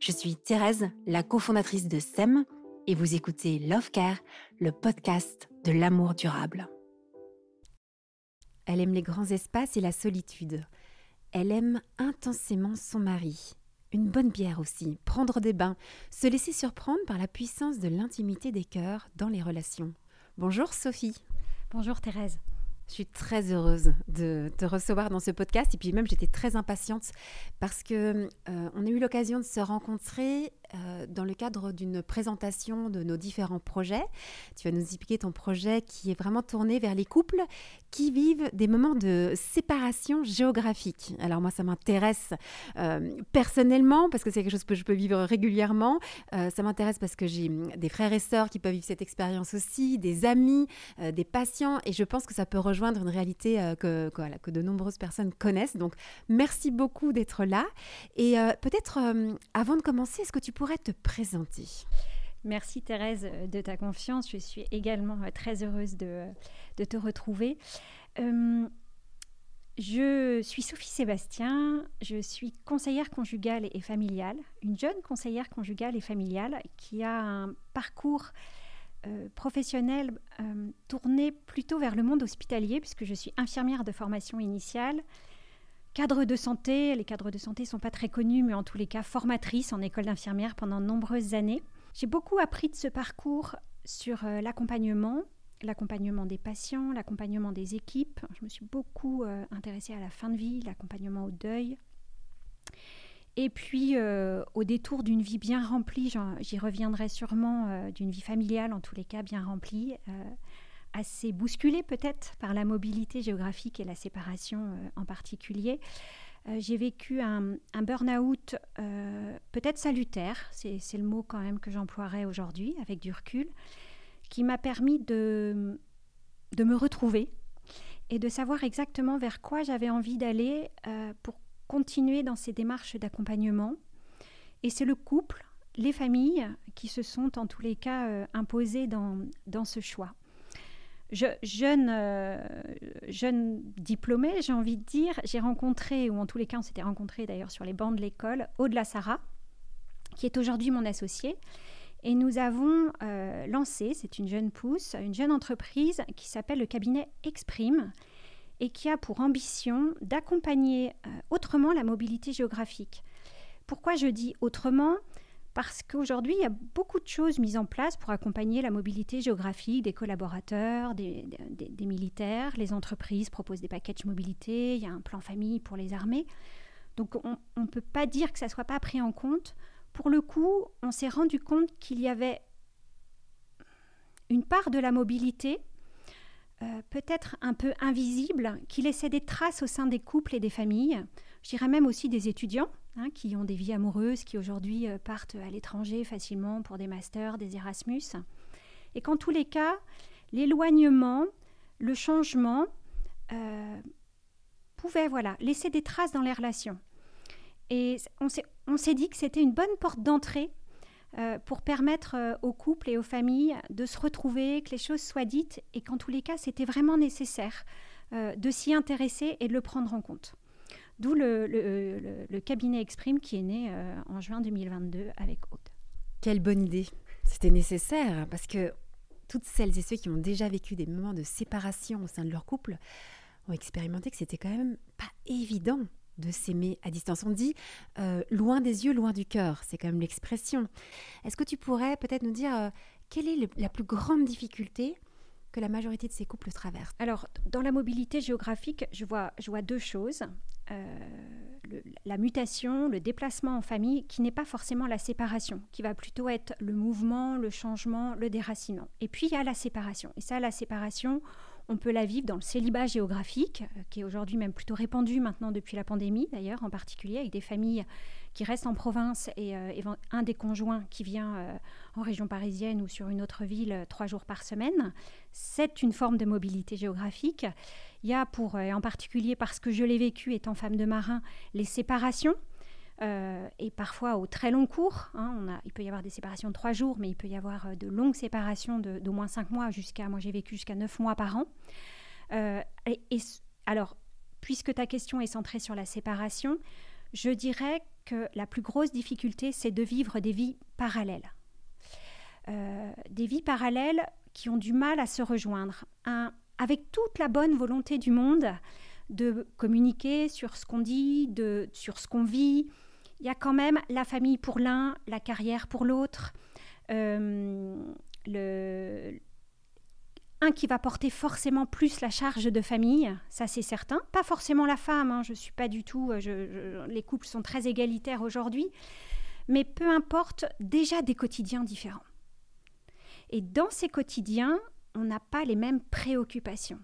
Je suis Thérèse, la cofondatrice de SEM, et vous écoutez Love Care, le podcast de l'amour durable. Elle aime les grands espaces et la solitude. Elle aime intensément son mari. Une bonne bière aussi, prendre des bains, se laisser surprendre par la puissance de l'intimité des cœurs dans les relations. Bonjour Sophie. Bonjour Thérèse. Je suis très heureuse de te recevoir dans ce podcast. Et puis même j'étais très impatiente parce que euh, on a eu l'occasion de se rencontrer euh, dans le cadre d'une présentation de nos différents projets. Tu vas nous expliquer ton projet qui est vraiment tourné vers les couples qui vivent des moments de séparation géographique. Alors moi, ça m'intéresse euh, personnellement parce que c'est quelque chose que je peux vivre régulièrement. Euh, ça m'intéresse parce que j'ai des frères et sœurs qui peuvent vivre cette expérience aussi, des amis, des patients, et je pense que ça peut rejoindre une réalité que, que, que, de nombreuses personnes connaissent. Donc merci beaucoup d'être là. Et peut-être avant de commencer, est-ce que tu pourrais te présenter Merci Thérèse de ta confiance. Je suis également euh, très heureuse de, de te retrouver. Euh, je suis Sophie Sébastien, je suis conseillère conjugale et familiale, une jeune conseillère conjugale et familiale qui a un parcours euh, professionnel tourné plutôt vers le monde hospitalier puisque je suis infirmière de formation initiale Cadre de santé, les cadres de santé ne sont pas très connus, mais en tous les cas formatrice en école d'infirmière pendant de nombreuses années. J'ai beaucoup appris de ce parcours sur euh, l'accompagnement, l'accompagnement des patients, l'accompagnement des équipes. Je me suis beaucoup euh, intéressée à la fin de vie, l'accompagnement au deuil. Et puis, euh, au détour d'une vie bien remplie, j'y reviendrai sûrement, d'une vie familiale en tous les cas bien remplie, assez bousculée peut-être par la mobilité géographique et la séparation euh, en particulier. Euh, j'ai vécu un, burn-out euh, peut-être salutaire, c'est, le mot quand même que j'emploierais aujourd'hui avec du recul, qui m'a permis de, de me retrouver et de savoir exactement vers quoi j'avais envie d'aller pour continuer dans ces démarches d'accompagnement. Et c'est le couple, les familles qui se sont en tous les cas imposées dans, dans ce choix jeune, euh, jeune diplômée, j'ai envie de dire, j'ai rencontré, ou en tous les cas on s'était rencontrés d'ailleurs sur les bancs de l'école, Aude Sarah, qui est aujourd'hui mon associée. Et nous avons euh, lancé, c'est une jeune pousse, une jeune entreprise qui s'appelle le cabinet Exprime et qui a pour ambition d'accompagner euh, autrement la mobilité géographique. Pourquoi je dis autrement? Parce qu'aujourd'hui, il y a beaucoup de choses mises en place pour accompagner la mobilité géographique des collaborateurs, des, militaires. Les entreprises proposent des packages mobilité, il y a un plan famille pour les armées. Donc on ne peut pas dire que ça ne soit pas pris en compte. Pour le coup, on s'est rendu compte qu'il y avait une part de la mobilité, euh, peut-être un peu invisible, qui laissait des traces au sein des couples et des familles. Je dirais même aussi des étudiants Hein, qui ont des vies amoureuses, qui aujourd'hui euh, partent à l'étranger facilement pour des masters, des Erasmus. Et qu'en tous les cas, l'éloignement, le changement euh, pouvait voilà, laisser des traces dans les relations. Et on s'est dit que c'était une bonne porte d'entrée euh, pour permettre aux couples et aux familles de se retrouver, que les choses soient dites, et qu'en tous les cas, c'était vraiment nécessaire de s'y intéresser et de le prendre en compte. D'où le, cabinet Exprime qui est né euh, en juin 2022 avec Aude. Quelle bonne idée. C'était nécessaire hein, parce que toutes celles et ceux qui ont déjà vécu des moments de séparation au sein de leur couple ont expérimenté que c'était quand même pas évident de s'aimer à distance. On dit euh, loin des yeux, loin du cœur. C'est quand même l'expression. Est-ce que tu pourrais peut-être nous dire euh, quelle est la plus grande difficulté que la majorité de ces couples traversent? Alors, dans la mobilité géographique, je vois, je vois deux choses. Euh, la mutation, le déplacement en famille, qui n'est pas forcément la séparation, qui va plutôt être le mouvement, le changement, le déracinement. Et puis il y a la séparation. Et ça, la séparation, On peut la vivre dans le célibat géographique, euh, qui est aujourd'hui même plutôt répandu maintenant depuis la pandémie d'ailleurs, en particulier avec des familles qui restent en province et euh, un des conjoints qui vient euh, en région parisienne ou sur une autre ville trois jours par semaine. C'est une forme de mobilité géographique. Il y a pour, en particulier parce que je l'ai vécu étant femme de marin, les séparations. et parfois au très long cours. Hein, il peut y avoir des séparations de trois jours, mais il peut y avoir de longues séparations d'au moins cinq mois jusqu'à, moi j'ai vécu jusqu'à neuf mois par an. et, alors, puisque ta question est centrée sur la séparation, je dirais que la plus grosse difficulté, c'est de vivre des vies parallèles. Euh, des vies parallèles qui ont du mal à se rejoindre, avec toute la bonne volonté du monde de communiquer sur ce qu'on dit, de, sur ce qu'on vit. Il y a quand même la famille pour l'un, la carrière pour l'autre, euh, qui va porter forcément plus la charge de famille, ça c'est certain. Pas forcément la femme, hein, je suis pas du tout. Euh, les couples sont très égalitaires aujourd'hui, mais peu importe, déjà des quotidiens différents. Et dans ces quotidiens, on n'a pas les mêmes préoccupations,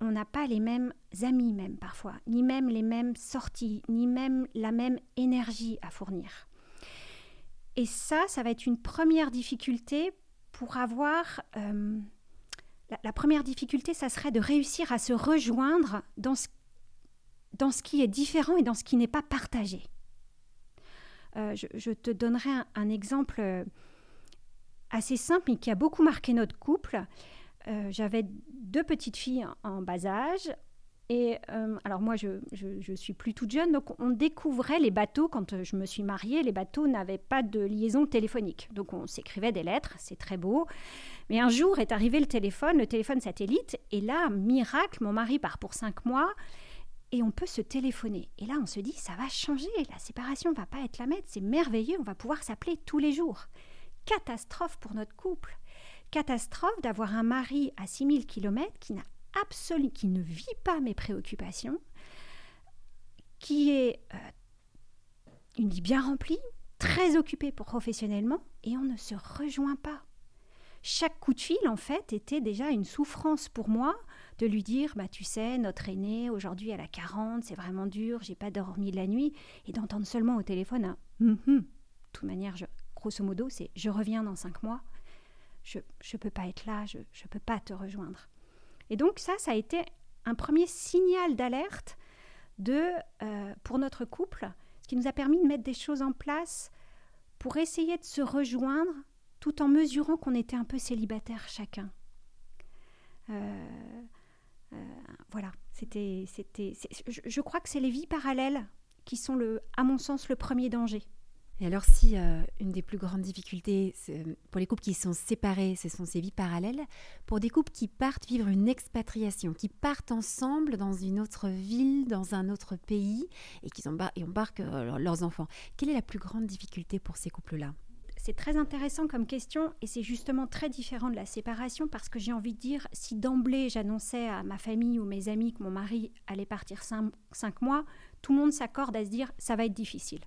on n'a pas les mêmes amis même parfois, ni même les mêmes sorties, ni même la même énergie à fournir. Et ça, ça va être une première difficulté pour avoir euh, la, première difficulté, ça serait de réussir à se rejoindre dans ce, qui est différent et dans ce qui n'est pas partagé. Euh, je, te donnerai un, exemple euh, assez simple mais qui a beaucoup marqué notre couple. Euh, j'avais deux petites filles en bas âge. Et alors moi, je, je, suis plus toute jeune, donc on découvrait les bateaux, quand je me suis mariée, les bateaux n'avaient pas de liaison téléphonique. Donc on s'écrivait des lettres, c'est très beau. Mais un jour est arrivé le téléphone, le téléphone satellite, et là, miracle, mon mari part pour cinq mois, et on peut se téléphoner. Et là, on se dit, ça va changer, la séparation va pas être la même, c'est merveilleux, on va pouvoir s'appeler tous les jours. Catastrophe pour notre couple. Catastrophe d'avoir un mari à 6000 km qui n'a absolument, qui ne vit pas mes préoccupations, qui est euh, une vie bien remplie, très occupée professionnellement, et on ne se rejoint pas chaque coup de fil, en fait, était déjà une souffrance pour moi de lui dire bah tu sais notre aînée aujourd'hui elle a 40 c'est vraiment dur j'ai pas dormi de la nuit et d'entendre seulement au téléphone un hum, hum. de toute manière grosso modo c'est je reviens dans cinq mois je ne peux pas être là je ne peux pas te rejoindre et donc ça ça a été un premier signal d'alerte euh, pour notre couple ce qui nous a permis de mettre des choses en place pour essayer de se rejoindre tout en mesurant qu'on était un peu célibataire chacun. Euh, euh, voilà, c'était, c'était, je, crois que c'est les vies parallèles qui sont, le, à mon sens, le premier danger. Et alors, si euh, une des plus grandes difficultés pour les couples qui sont séparés, ce sont ces vies parallèles, pour des couples qui partent vivre une expatriation, qui partent ensemble dans une autre ville, dans un autre pays, et qui embarquent leurs enfants, quelle est la plus grande difficulté pour ces couples-là? C'est très intéressant comme question et c'est justement très différent de la séparation parce que j'ai envie de dire, si d'emblée j'annonçais à ma famille ou mes amis que mon mari allait partir cinq, mois, tout le monde s'accorde à se dire ça va être difficile.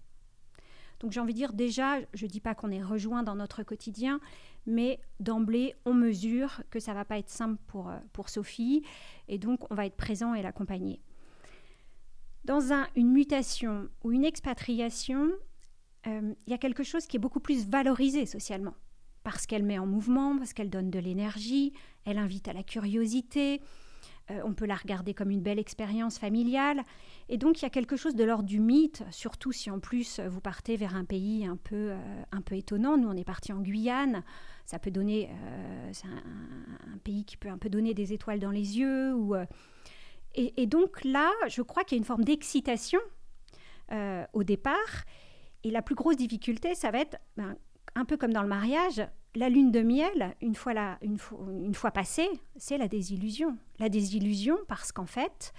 Donc j'ai envie de dire déjà, je ne dis pas qu'on est rejoint dans notre quotidien, mais d'emblée, on mesure que ça va pas être simple pour, euh, pour Sophie, et donc on va être présent et l'accompagner. Dans un, une mutation ou une expatriation, euh, il y a quelque chose qui est beaucoup plus valorisé socialement, parce qu'elle met en mouvement, parce qu'elle donne de l'énergie, elle invite à la curiosité, euh, on peut la regarder comme une belle expérience familiale, et donc il y a quelque chose de l'ordre du mythe, surtout si en plus vous partez vers un pays un peu, euh, un peu étonnant. Nous, on est parti en Guyane, ça peut donner, c'est un, pays qui peut un peu donner des étoiles dans les yeux, et, donc là, je crois qu'il y a une forme d'excitation au départ, et la plus grosse difficulté, ça va être, ben, un peu comme dans le mariage, la lune de miel, une fois, passée, c'est la désillusion. La désillusion parce qu'en fait,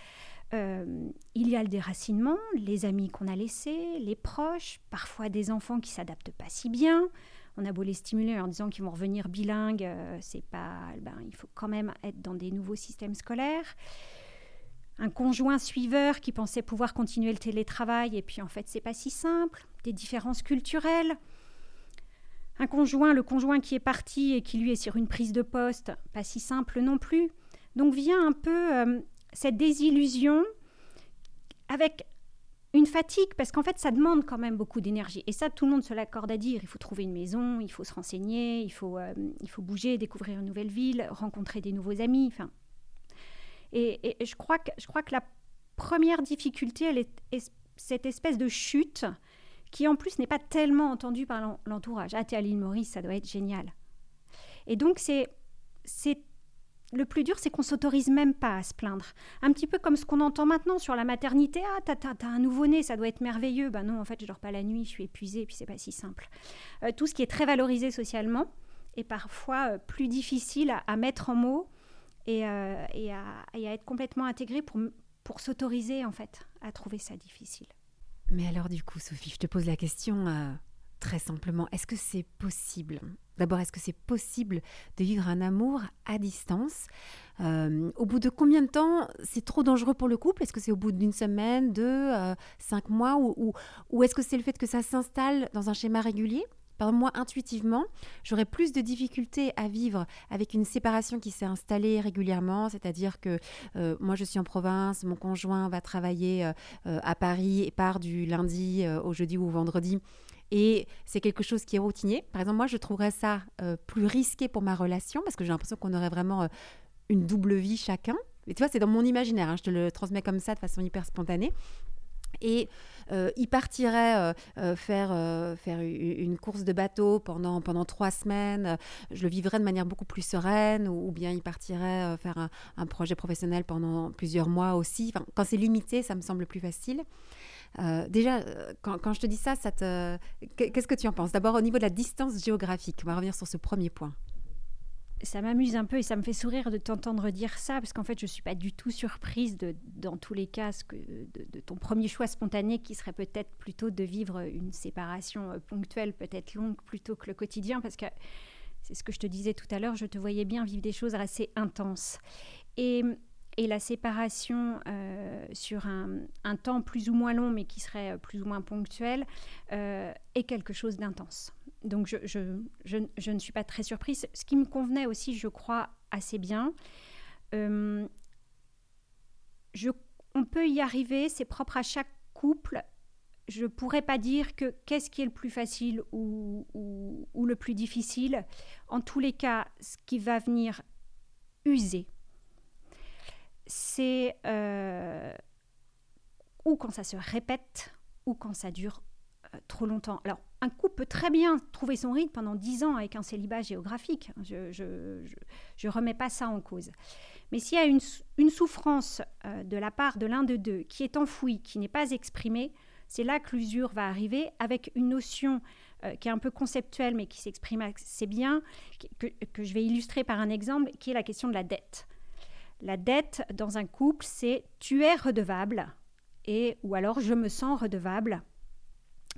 euh, il y a le déracinement, les amis qu'on a laissés, les proches, parfois des enfants qui s'adaptent pas si bien. On a beau les stimuler en disant qu'ils vont revenir bilingues, euh, c'est pas, ben, il faut quand même être dans des nouveaux systèmes scolaires un conjoint suiveur qui pensait pouvoir continuer le télétravail et puis en fait c'est pas si simple, des différences culturelles. Un conjoint, le conjoint qui est parti et qui lui est sur une prise de poste, pas si simple non plus. Donc vient un peu cette désillusion avec une fatigue, parce qu'en fait, ça demande quand même beaucoup d'énergie. Et ça, tout le monde se l'accorde à dire. Il faut trouver une maison, il faut se renseigner, il faut, euh, il faut bouger, découvrir une nouvelle ville, rencontrer des nouveaux amis. Enfin, et, je, crois que, je crois que la première difficulté, elle est, cette espèce de chute qui, en plus, n'est pas tellement entendue par l'entourage. Ah, t'es à l'île Maurice, ça doit être génial. Et donc, c'est le plus dur, c'est qu'on s'autorise même pas à se plaindre. Un petit peu comme ce qu'on entend maintenant sur la maternité. Ah, t'as, as, un nouveau-né, ça doit être merveilleux. Ben non, en fait, je dors pas la nuit, je suis épuisée, et puis c'est pas si simple. Euh, tout ce qui est très valorisé socialement est parfois euh, plus difficile à, mettre en mots et, euh, et, à, à, être complètement intégré pour, pour s'autoriser, en fait, à trouver ça difficile. Mais alors, du coup, Sophie, je te pose la question très simplement. Est-ce que c'est possible? D'abord, est-ce que c'est possible de vivre un amour à distance? Euh, Au bout de combien de temps c'est trop dangereux pour le couple? Est-ce que c'est au bout d'une semaine, deux, euh, cinq mois? Ou, est-ce que c'est le fait que ça s'installe dans un schéma régulier? Par moi, intuitivement, j'aurais plus de difficultés à vivre avec une séparation qui s'est installée régulièrement, c'est-à-dire que euh, moi je suis en province, mon conjoint va travailler à Paris et part du lundi au jeudi ou au vendredi et c'est quelque chose qui est routinier. Par exemple, moi, je trouverais ça euh, plus risqué pour ma relation parce que j'ai l'impression qu'on aurait vraiment euh, une double vie chacun. Et tu vois, c'est dans mon imaginaire, hein, je te le transmets comme ça de façon hyper spontanée. Et euh, il partirait faire, faire une course de bateau pendant, pendant trois semaines. Je le vivrais de manière beaucoup plus sereine. Ou, bien il partirait faire un, un, projet professionnel pendant plusieurs mois aussi. Enfin, quand c'est limité, ça me semble plus facile. Euh, déjà, euh, quand, je te dis ça, ça te... qu'est-ce que tu en penses? D'abord, au niveau de la distance géographique, on va revenir sur ce premier point. Ça m'amuse un peu et ça me fait sourire de t'entendre dire ça, parce qu'en fait, je ne suis pas du tout surprise de, dans tous les cas, que, de, ton premier choix spontané qui serait peut-être plutôt de vivre une séparation euh, ponctuelle, peut-être longue, plutôt que le quotidien, parce que c'est ce que je te disais tout à l'heure, je te voyais bien vivre des choses assez intenses. Et et la séparation euh, sur un, temps plus ou moins long, mais qui serait plus ou moins ponctuel, euh, est quelque chose d'intense. Donc je, ne suis pas très surprise. Ce qui me convenait aussi, je crois, assez bien. Euh, on peut y arriver, c'est propre à chaque couple. Je ne pourrais pas dire que qu'est-ce qui est le plus facile ou le plus difficile. En tous les cas, ce qui va venir user c'est euh, ou quand ça se répète ou quand ça dure euh, trop longtemps. Alors, un couple peut très bien trouver son rythme pendant dix ans avec un célibat géographique. Je ne remets pas ça en cause. Mais s'il y a une, souffrance euh, de la part de l'un de deux qui est enfouie, qui n'est pas exprimée, c'est là que l'usure va arriver avec une notion qui est un peu conceptuelle mais qui s'exprime assez bien, que, je vais illustrer par un exemple, qui est la question de la dette. La dette dans un couple, c'est tu es redevable et ou alors je me sens redevable.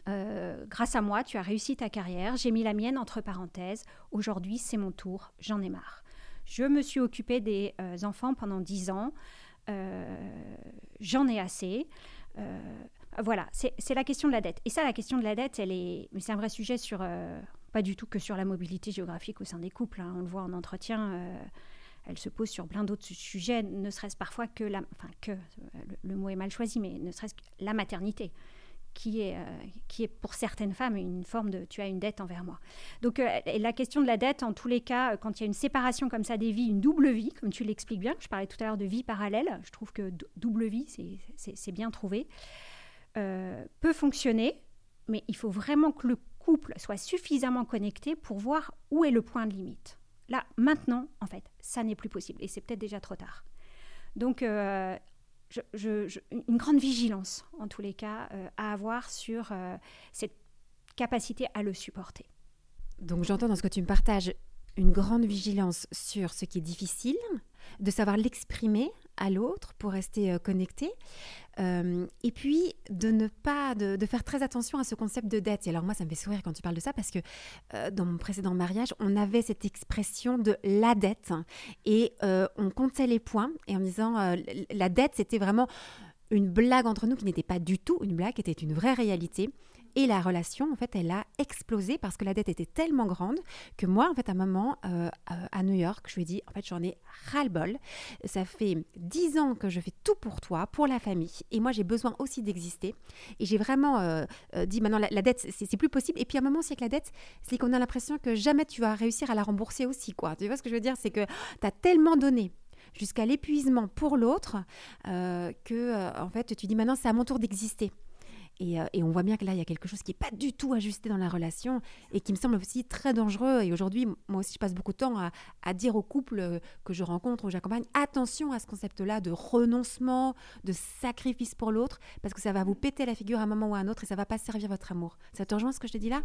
Euh, grâce à moi, tu as réussi ta carrière, j'ai mis la mienne entre parenthèses. Aujourd'hui, c'est mon tour, j'en ai marre. Je me suis occupée des euh, enfants pendant dix ans, euh, j'en ai assez. voilà, c'est la question de la dette. Et ça, la question de la dette, c'est un vrai sujet sur, pas du tout que sur la mobilité géographique au sein des couples. Hein. On le voit en entretien elle se pose sur plein d'autres sujets, ne serait-ce parfois que la, le, mot est mal choisi, mais ne serait-ce que la maternité, qui est, euh, qui est pour certaines femmes une forme de tu as une dette envers moi. Donc euh, la question de la dette, en tous les cas, quand il y a une séparation comme ça des vies, une double vie, comme tu l'expliques bien, je parlais tout à l'heure de vie parallèle, je trouve que double vie, c'est bien trouvé, euh, peut fonctionner, mais il faut vraiment que le couple soit suffisamment connecté pour voir où est le point de limite. Là, maintenant, en fait, ça n'est plus possible et c'est peut-être déjà trop tard. Donc, euh, une grande vigilance, en tous les cas, euh, à avoir sur euh, cette capacité à le supporter. Donc, j'entends dans ce que tu me partages une grande vigilance sur ce qui est difficile, de savoir l'exprimer à l'autre pour rester connecté, euh, et puis, de ne pas, de, faire très attention à ce concept de dette. Et alors, moi, ça me fait sourire quand tu parles de ça parce que euh, dans mon précédent mariage, on avait cette expression de la dette et euh, on comptait les points et en disant la dette, c'était vraiment une blague entre nous qui n'était pas du tout une blague, qui était une vraie réalité. Et la relation, en fait, elle a explosé parce que la dette était tellement grande que moi, en fait, à un moment, euh, euh, à New York, je lui ai dit, en fait, j'en ai ras-le-bol. Ça fait dix ans que je fais tout pour toi, pour la famille. Et moi, j'ai besoin aussi d'exister. Et j'ai vraiment euh, dit, maintenant, la, la dette, c'est plus possible. Et puis, à un moment, c'est que la dette, c'est qu'on a l'impression que jamais tu vas réussir à la rembourser aussi, quoi. Tu vois ce que je veux dire? C'est que tu as tellement donné jusqu'à l'épuisement pour l'autre que, en fait, tu dis, maintenant, c'est à mon tour d'exister. Euh, et, on voit bien que là, il y a quelque chose qui n'est pas du tout ajusté dans la relation et qui me semble aussi très dangereux. Et aujourd'hui, moi aussi, je passe beaucoup de temps à, dire aux couples euh, que je rencontre ou j'accompagne, attention à ce concept-là de renoncement, de sacrifice pour l'autre, parce que ça va vous péter la figure à un moment ou à un autre et ça va pas servir votre amour. Ça te rejoint ce que je te dis là?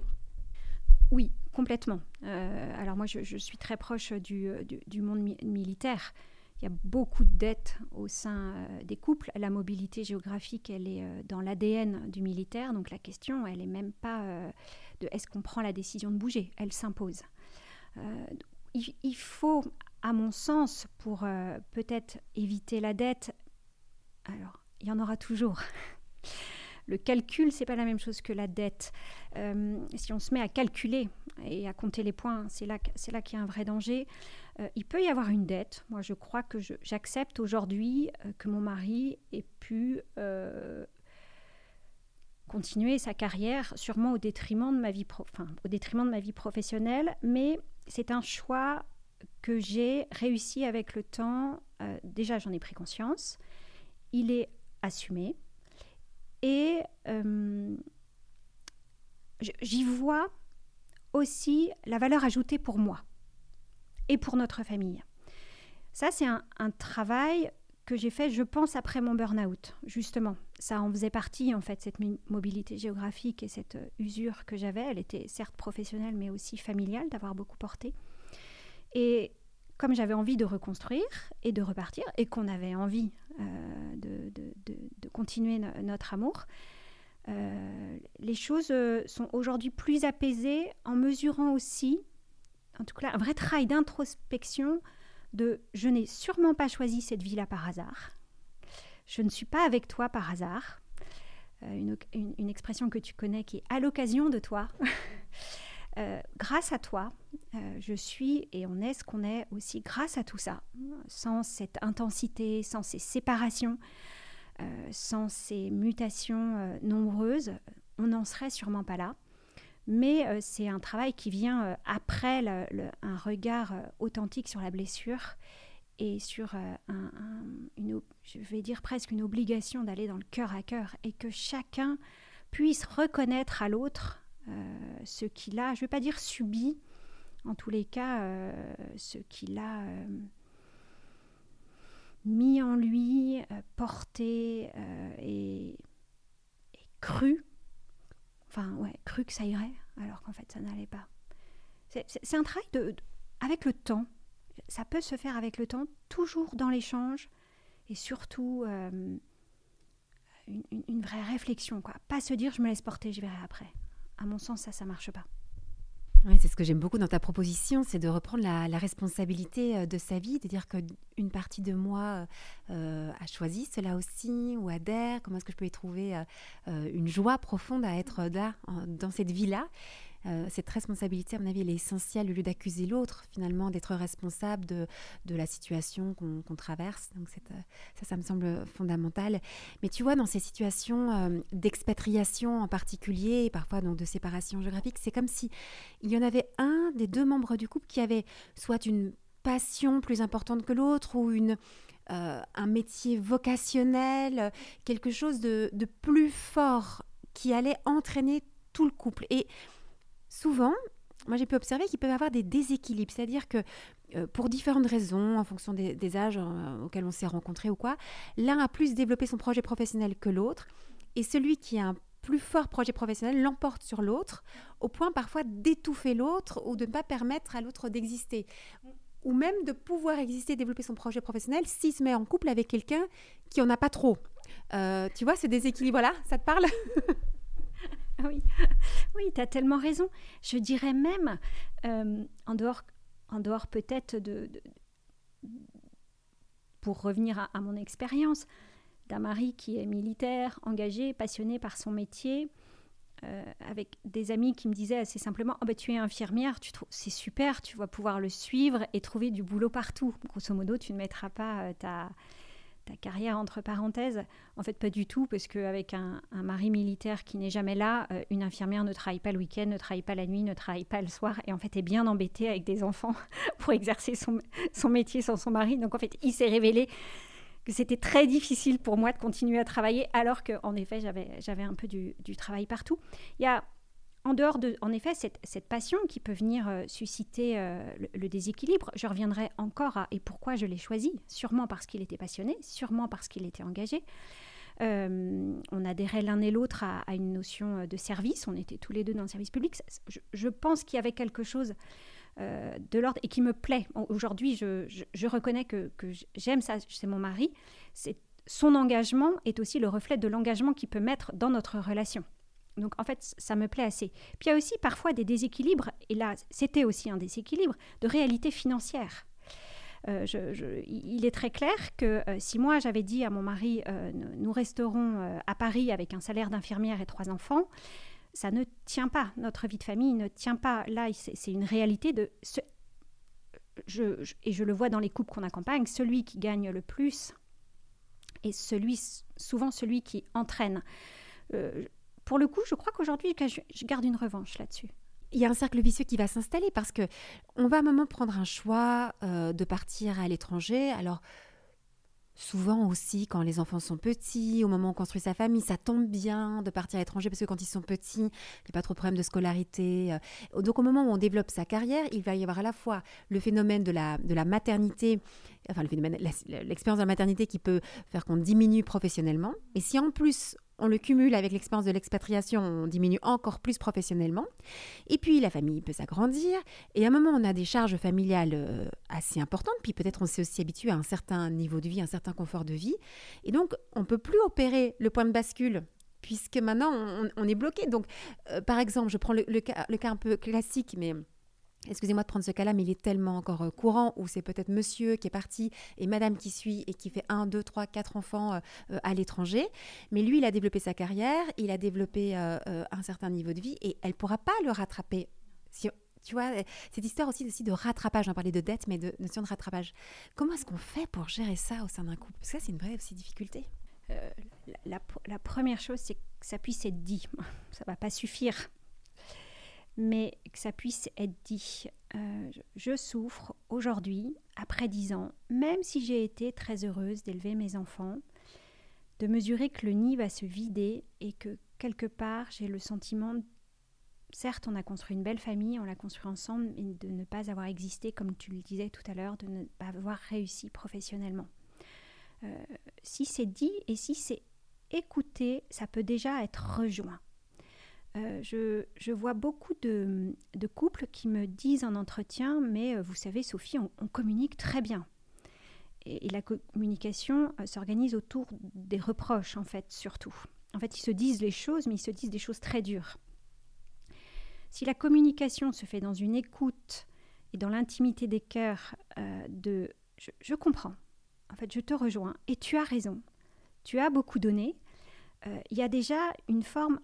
Oui, complètement. Euh, alors moi, je, suis très proche du monde militaire il y a beaucoup de dettes au sein euh, des couples. La mobilité géographique, elle est euh, dans l'ADN du militaire. Donc la question, elle n'est même pas euh, de est-ce qu'on prend la décision de bouger? Elle s'impose. il, faut, à mon sens, pour peut-être éviter la dette, alors il y en aura toujours. Le calcul, c'est pas la même chose que la dette. si on se met à calculer et à compter les points, c'est là, c'est là qu'il y a un vrai danger. Euh, il peut y avoir une dette. Moi, je crois que j'accepte aujourd'hui euh, que mon mari ait pu euh, continuer sa carrière, sûrement au détriment de ma vie, au détriment de ma vie professionnelle, mais c'est un choix que j'ai réussi avec le temps. déjà, j'en ai pris conscience. Il est assumé. Et j'y vois aussi la valeur ajoutée pour moi et pour notre famille. Ça, c'est un, travail que j'ai fait, je pense, après mon burn-out, justement. Ça en faisait partie, en fait, cette mobilité géographique et cette euh, usure que j'avais. Elle était certes professionnelle, mais aussi familiale, d'avoir beaucoup porté. Et comme j'avais envie de reconstruire et de repartir, et qu'on avait envie euh, de, continuer notre amour, euh, les choses sont aujourd'hui plus apaisées en mesurant aussi en tout cas un vrai travail d'introspection de je n'ai sûrement pas choisi cette vie-là par hasard. Je ne suis pas avec toi par hasard. Euh, une, expression que tu connais qui est à l'occasion de toi. Euh, grâce à toi, euh, je suis et on est ce qu'on est aussi grâce à tout ça. Sans cette intensité, sans ces séparations, sans ces mutations nombreuses, on n'en serait sûrement pas là mais euh, c'est un travail qui vient euh, après un regard euh, authentique sur la blessure et sur une, je vais dire presque une obligation d'aller dans le cœur à cœur et que chacun puisse reconnaître à l'autre ce qu'il a, je ne vais pas dire subi, en tous les cas, ce qu'il a mis en lui, porté et, et cru enfin, ouais, cru que ça irait, alors qu'en fait, ça n'allait pas. C'est un travail de, avec le temps. Ça peut se faire avec le temps, toujours dans l'échange et surtout euh, une, une, vraie réflexion. Quoi. Pas se dire je me laisse porter, je verrai après. À mon sens, ça, ça marche pas. Oui, c'est ce que j'aime beaucoup dans ta proposition, c'est de reprendre la, responsabilité euh, de sa vie, de dire qu'une partie de moi euh, a choisi cela aussi ou adhère. Comment est-ce que je peux y trouver euh, une joie profonde à être là, dans cette vie-là? Euh, cette responsabilité, à mon avis, elle est essentielle au lieu d'accuser l'autre, finalement, d'être responsable de, la situation qu'on traverse. Donc, euh, ça, ça me semble fondamental. Mais tu vois, dans ces situations euh, d'expatriation en particulier, et parfois donc, de séparation géographique, c'est comme si y en avait un des deux membres du couple qui avait soit une passion plus importante que l'autre ou un métier vocationnel, quelque chose de, de, plus fort qui allait entraîner tout le couple. Et souvent, moi j'ai pu observer qu'il peut y avoir des déséquilibres, c'est-à-dire que euh, pour différentes raisons, en fonction des, âges euh, auxquels on s'est rencontré ou quoi, l'un a plus développé son projet professionnel que l'autre, et celui qui a un plus fort projet professionnel l'emporte sur l'autre, au point parfois d'étouffer l'autre ou de ne pas permettre à l'autre d'exister. Ou même de pouvoir exister, développer son projet professionnel s'il se met en couple avec quelqu'un qui en a pas trop. Euh, tu vois, ce déséquilibre-là, ça te parle? oui, oui tu as tellement raison. Je dirais même, euh, en dehors, peut-être de, Pour revenir à, mon expérience, d'un mari qui est militaire, engagé, passionné par son métier, euh, avec des amis qui me disaient assez simplement oh, bah, Tu es infirmière, c'est super, tu vas pouvoir le suivre et trouver du boulot partout. Grosso modo, tu ne mettras pas euh, ta, ta carrière entre parenthèses. En fait, pas du tout, parce qu'avec un, un mari militaire qui n'est jamais là, euh, une infirmière ne travaille pas le week-end, ne travaille pas la nuit, ne travaille pas le soir, et en fait est bien embêtée avec des enfants pour exercer son, métier sans son mari. Donc en fait, il s'est révélé que c'était très difficile pour moi de continuer à travailler, alors qu'en effet, j'avais un peu du, travail partout. Il y a, en dehors de, en effet, cette, cette passion qui peut venir euh, susciter euh, le, déséquilibre. Je reviendrai encore à et pourquoi je l'ai choisi. Sûrement parce qu'il était passionné, sûrement parce qu'il était engagé. Euh, on adhérait l'un et l'autre à, une notion de service. On était tous les deux dans le service public. Je, pense qu'il y avait quelque chose de l'ordre et qui me plaît. Aujourd'hui, je, reconnais que, j'aime ça c'est mon mari. Son engagement est aussi le reflet de l'engagement qu'il peut mettre dans notre relation. Donc en fait, ça me plaît assez. Puis il y a aussi parfois des déséquilibres, et là, c'était aussi un déséquilibre de réalité financière. Euh, il est très clair que euh, si moi j'avais dit à mon mari, nous resterons à Paris avec un salaire d'infirmière et trois enfants, ça ne tient pas. Notre vie de famille ne tient pas. Là, c'est une réalité de... Je, et je le vois dans les couples qu'on accompagne, celui qui gagne le plus est celui, souvent celui qui entraîne. Euh, pour le coup, je crois qu'aujourd'hui, je, garde une revanche là-dessus il y a un cercle vicieux qui va s'installer parce que on va à un moment prendre un choix euh, de partir à l'étranger. Alors Souvent aussi, quand les enfants sont petits, au moment où on construit sa famille, ça tombe bien de partir à l'étranger parce que quand ils sont petits, il n'y a pas trop de problèmes de scolarité. Euh. Donc au moment où on développe sa carrière, il va y avoir à la fois le phénomène de la, de la maternité, enfin le phénomène, l'expérience de la maternité qui peut faire qu'on diminue professionnellement. Et si en plus on le cumule avec l'expérience de l'expatriation, on diminue encore plus professionnellement. Et puis la famille peut s'agrandir. Et à un moment, on a des charges familiales euh, assez importantes. Puis peut-être on s'est aussi habitué à un certain niveau de vie, un certain confort de vie. Et donc, on ne peut plus opérer le point de bascule puisque maintenant, on, est bloqué. Donc, euh, par exemple, je prends le, cas, le cas un peu classique, mais excusez-moi de prendre ce cas-là, mais il est tellement encore euh, courant où c'est peut-être monsieur qui est parti et madame qui suit et qui fait un, deux, trois, quatre enfants euh, euh, à l'étranger. Mais lui, il a développé sa carrière, il a développé un certain niveau de vie et elle ne pourra pas le rattraper. Si, tu vois, cette histoire aussi, aussi de rattrapage, on parlait de dette, mais de notion de rattrapage. Comment est-ce qu'on fait pour gérer ça au sein d'un couple? Parce que ça, c'est une vraie aussi difficulté. la, la, première chose, c'est que ça puisse être dit. Ça va pas suffire mais que ça puisse être dit. Euh, je souffre aujourd'hui, après dix ans, même si j'ai été très heureuse d'élever mes enfants, de mesurer que le nid va se vider et que quelque part j'ai le sentiment, certes on a construit une belle famille, on l'a construit ensemble, mais de ne pas avoir existé, comme tu le disais tout à l'heure, de ne pas avoir réussi professionnellement. Euh, si c'est dit et si c'est écouté, ça peut déjà être rejoint. Euh, je, vois beaucoup de, couples qui me disent en entretien, mais euh, vous savez, Sophie, on, communique très bien. Et, la communication euh, s'organise autour des reproches, en fait, surtout. En fait, ils se disent les choses, mais ils se disent des choses très dures. Si la communication se fait dans une écoute et dans l'intimité des cœurs de je, je, comprends, en fait, je te rejoins, et tu as raison, tu as beaucoup donné, il y a déjà une forme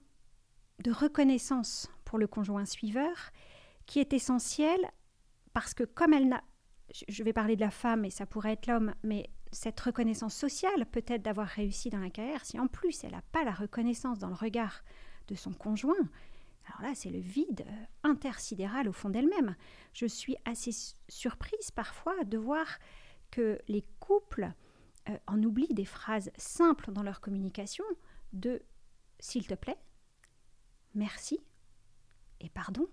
de reconnaissance pour le conjoint suiveur qui est essentielle parce que comme elle n'a... Je vais parler de la femme et ça pourrait être l'homme, mais cette reconnaissance sociale peut-être d'avoir réussi dans la carrière, si en plus elle n'a pas la reconnaissance dans le regard de son conjoint, alors là c'est le vide intersidéral au fond d'elle-même. Je suis assez surprise parfois de voir que les couples euh, en oublient des phrases simples dans leur communication de s'il te plaît, merci et pardon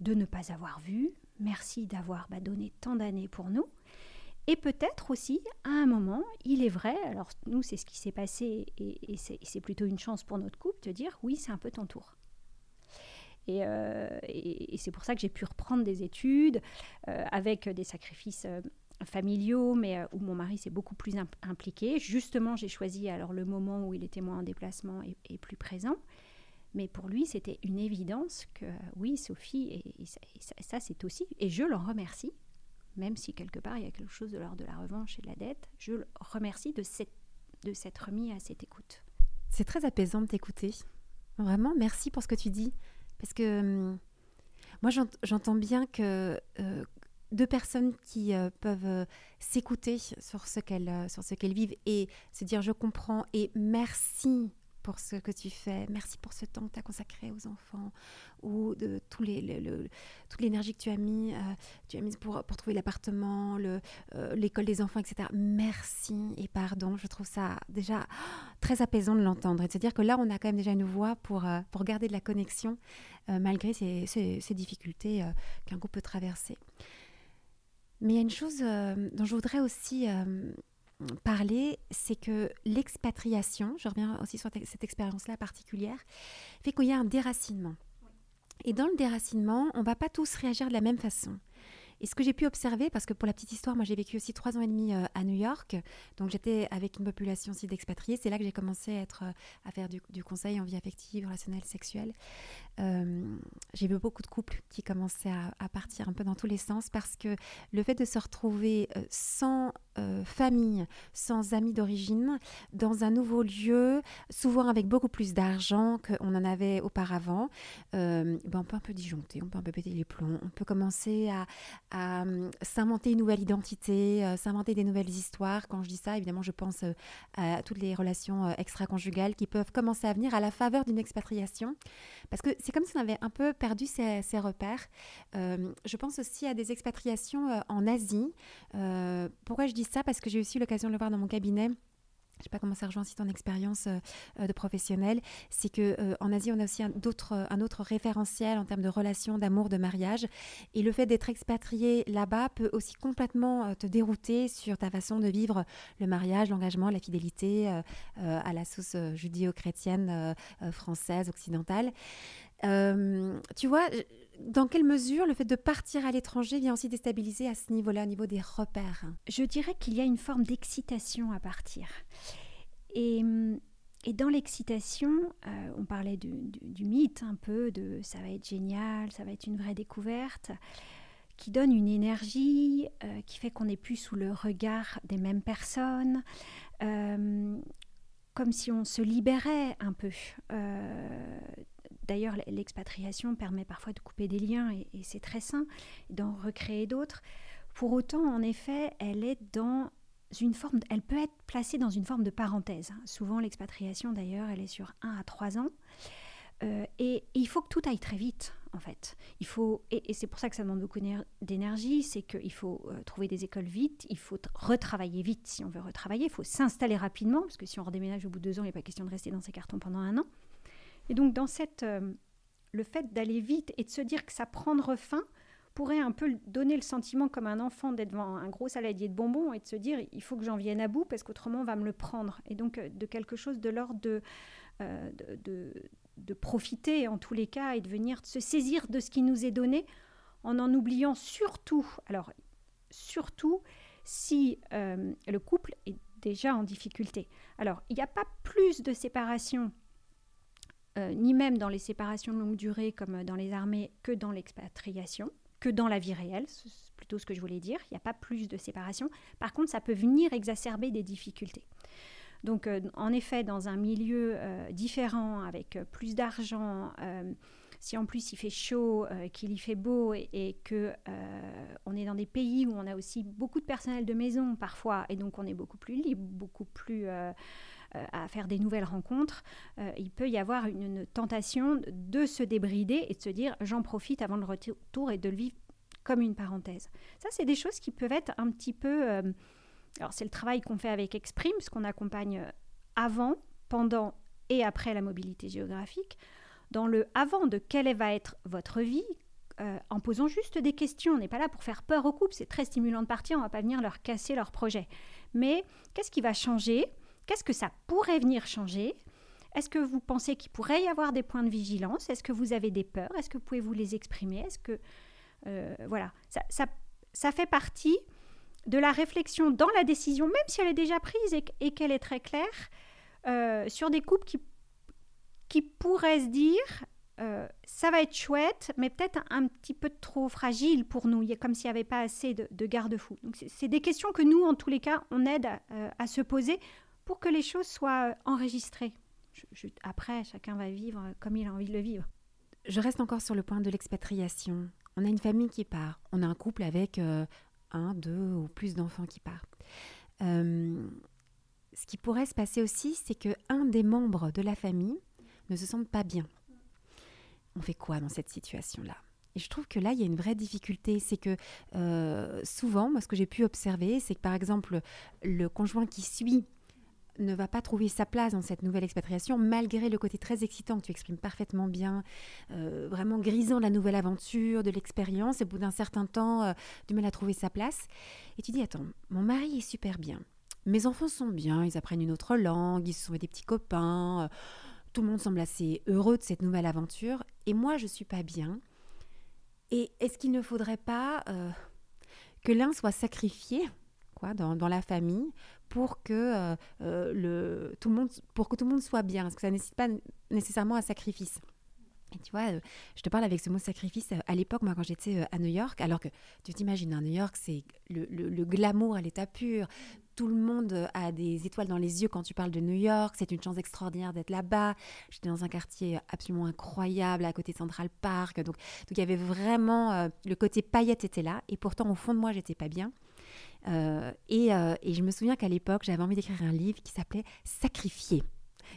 de ne pas avoir vu, merci d'avoir bah, donné tant d'années pour nous. Et peut-être aussi, à un moment, il est vrai, alors nous c'est ce qui s'est passé et, c'est plutôt une chance pour notre couple de dire oui, c'est un peu ton tour. Et, euh, c'est pour ça que j'ai pu reprendre des études euh, avec des sacrifices euh, familiaux, mais où mon mari s'est beaucoup plus impliqué. Justement, j'ai choisi alors le moment où il était moins en déplacement et plus présent. Mais pour lui, c'était une évidence que oui, Sophie, et, ça, c'est aussi, et je l'en remercie, même si quelque part il y a quelque chose de l'ordre de la revanche et de la dette, je le remercie de cette, de s'être mis à cette écoute. C'est très apaisant de t'écouter. Vraiment, merci pour ce que tu dis. Parce que hum, moi, j'entends bien que euh, deux personnes qui euh, peuvent euh, s'écouter sur ce qu'elles sur ce qu'elles vivent et se dire je comprends et merci pour ce que tu fais. Merci pour ce temps que tu as consacré aux enfants ou de les, toute l'énergie que tu as mis, euh, tu as mise pour, pour trouver l'appartement, le, euh, l'école des enfants, etc. Merci et pardon. Je trouve ça déjà très apaisant de l'entendre et de se dire que là, on a quand même déjà une voix pour, euh, pour garder de la connexion malgré ces, ces, difficultés qu'un couple peut traverser. Mais il y a une chose dont je voudrais aussi parler, c'est que l'expatriation, je reviens aussi sur cette expérience-là particulière, fait qu'il y a un déracinement. Et dans le déracinement, on ne va pas tous réagir de la même façon. Et ce que j'ai pu observer, parce que pour la petite histoire, moi j'ai vécu aussi trois ans et demi euh, à New York, donc j'étais avec une population aussi d'expatriés. C'est là que j'ai commencé à, euh, faire du, conseil en vie affective, relationnelle, sexuelle. Euh, j'ai vu beaucoup de couples qui commençaient à, partir un peu dans tous les sens parce que le fait de se retrouver sans famille, sans amis d'origine, dans un nouveau lieu, souvent avec beaucoup plus d'argent qu'on en avait auparavant, ben on peut un peu disjoncter, on peut un peu péter les plombs, on peut commencer à euh, s'inventer une nouvelle identité, euh, s'inventer des nouvelles histoires. Quand je dis ça, évidemment, je pense euh, à toutes les relations extra-conjugales qui peuvent commencer à venir à la faveur d'une expatriation. Parce que c'est comme si on avait un peu perdu ses, repères. je pense aussi à des expatriations en Asie. pourquoi je dis ça? Parce que j'ai aussi l'occasion de le voir dans mon cabinet je sais pas comment ça rejoint aussi ton expérience euh, euh, de professionnel, c'est que euh, en Asie on a aussi un, un autre référentiel en termes de relations, d'amour, de mariage, et le fait d'être expatrié là-bas peut aussi complètement te dérouter sur ta façon de vivre le mariage, l'engagement, la fidélité à la sauce judéo-chrétienne française occidentale. tu vois, dans quelle mesure le fait de partir à l'étranger vient aussi déstabiliser à ce niveau-là, au niveau des repères? Je dirais qu'il y a une forme d'excitation à partir. Et, dans l'excitation, euh, on parlait du, mythe un peu, de ça va être génial, ça va être une vraie découverte, qui donne une énergie, euh, qui fait qu'on n'est plus sous le regard des mêmes personnes, euh, comme si on se libérait un peu D'ailleurs, l'expatriation permet parfois de couper des liens et, c'est très sain, d'en recréer d'autres. Pour autant, en effet, elle est dans une forme, elle peut être placée dans une forme de parenthèse. Souvent, l'expatriation, d'ailleurs, elle est sur 1 à 3 ans. Euh, et, il faut que tout aille très vite, en fait. Il faut, et, c'est pour ça que ça demande beaucoup d'énergie, c'est qu'il faut euh, trouver des écoles vite, il faut retravailler vite si on veut retravailler, il faut s'installer rapidement, parce que si on redéménage au bout de deux ans, il n'est pas question de rester dans ses cartons pendant un an. Et donc, dans cette, euh, le fait d'aller vite et de se dire que ça prendre fin pourrait un peu donner le sentiment comme un enfant d'être devant un gros saladier de bonbons et de se dire il faut que j'en vienne à bout parce qu'autrement on va me le prendre. Et donc, euh, de quelque chose de l'ordre de, euh, de, de, profiter en tous les cas et de venir se saisir de ce qui nous est donné en en oubliant surtout, alors surtout si le couple est déjà en difficulté. Alors, il n'y a pas plus de séparation euh, ni même dans les séparations de longue durée comme euh, dans les armées que dans l'expatriation, que dans la vie réelle, c'est plutôt ce que je voulais dire. Il n'y a pas plus de séparation. Par contre, ça peut venir exacerber des difficultés. Donc, euh, en effet, dans un milieu différent, avec plus d'argent, si en plus il fait chaud, qu'il y fait beau et, et que on est dans des pays où on a aussi beaucoup de personnel de maison parfois, et donc on est beaucoup plus libre, beaucoup plus à faire des nouvelles rencontres, euh, il peut y avoir une, tentation de se débrider et de se dire j'en profite avant le retour et de le vivre comme une parenthèse. Ça, c'est des choses qui peuvent être un petit peu... Euh, alors, c'est le travail qu'on fait avec Exprime, ce qu'on accompagne avant, pendant et après la mobilité géographique. Dans le avant de quelle va être votre vie, en posant juste des questions. On n'est pas là pour faire peur aux couples, c'est très stimulant de partir, on ne va pas venir leur casser leur projet. Mais qu'est-ce qui va changer Qu'est-ce que ça pourrait venir changer? Est-ce que vous pensez qu'il pourrait y avoir des points de vigilance? Est-ce que vous avez des peurs? Est-ce que vous pouvez vous les exprimer? Est-ce que euh, voilà, ça, fait partie de la réflexion dans la décision, même si elle est déjà prise et, qu'elle est très claire, euh, sur des couples qui, qui pourraient se dire euh, ça va être chouette, mais peut-être un, petit peu trop fragile pour nous, comme s'il n'y avait pas assez de, garde-fous. Donc c'est des questions que nous, en tous les cas, on aide à se poser pour que les choses soient enregistrées. après, chacun va vivre comme il a envie de le vivre. Je reste encore sur le point de l'expatriation. On a une famille qui part. On a un couple avec euh, un, deux ou plus d'enfants qui part. Euh, ce qui pourrait se passer aussi, c'est que un des membres de la famille ne se sente pas bien. On fait quoi dans cette situation-là? Et je trouve que là, il y a une vraie difficulté. C'est que euh, souvent, moi, ce que j'ai pu observer, c'est que par exemple, le conjoint qui suit ne va pas trouver sa place dans cette nouvelle expatriation, malgré le côté très excitant que tu exprimes parfaitement bien, euh, vraiment grisant la nouvelle aventure, de l'expérience, et au bout d'un certain temps, euh, du mal à trouver sa place. Et tu dis, attends, mon mari est super bien, mes enfants sont bien, ils apprennent une autre langue, ils se sont des petits copains, euh, tout le monde semble assez heureux de cette nouvelle aventure, et moi, je suis pas bien. Et est-ce qu'il ne faudrait pas que l'un soit sacrifié dans, la famille pour que, euh, euh, le, tout le monde, pour que tout le monde soit bien, parce que ça ne nécessite pas nécessairement un sacrifice. Et tu vois, euh, je te parle avec ce mot sacrifice. À l'époque, moi, quand j'étais à New York, alors que tu t'imagines, à New York, c'est le, glamour à l'état pur. Tout le monde a des étoiles dans les yeux quand tu parles de New York. C'est une chance extraordinaire d'être là-bas. J'étais dans un quartier absolument incroyable, à côté de Central Park. Donc, donc il y avait vraiment le côté paillette était là. Et pourtant, au fond de moi, j'étais pas bien. Euh, euh, et, je me souviens qu'à l'époque, j'avais envie d'écrire un livre qui s'appelait Sacrifier.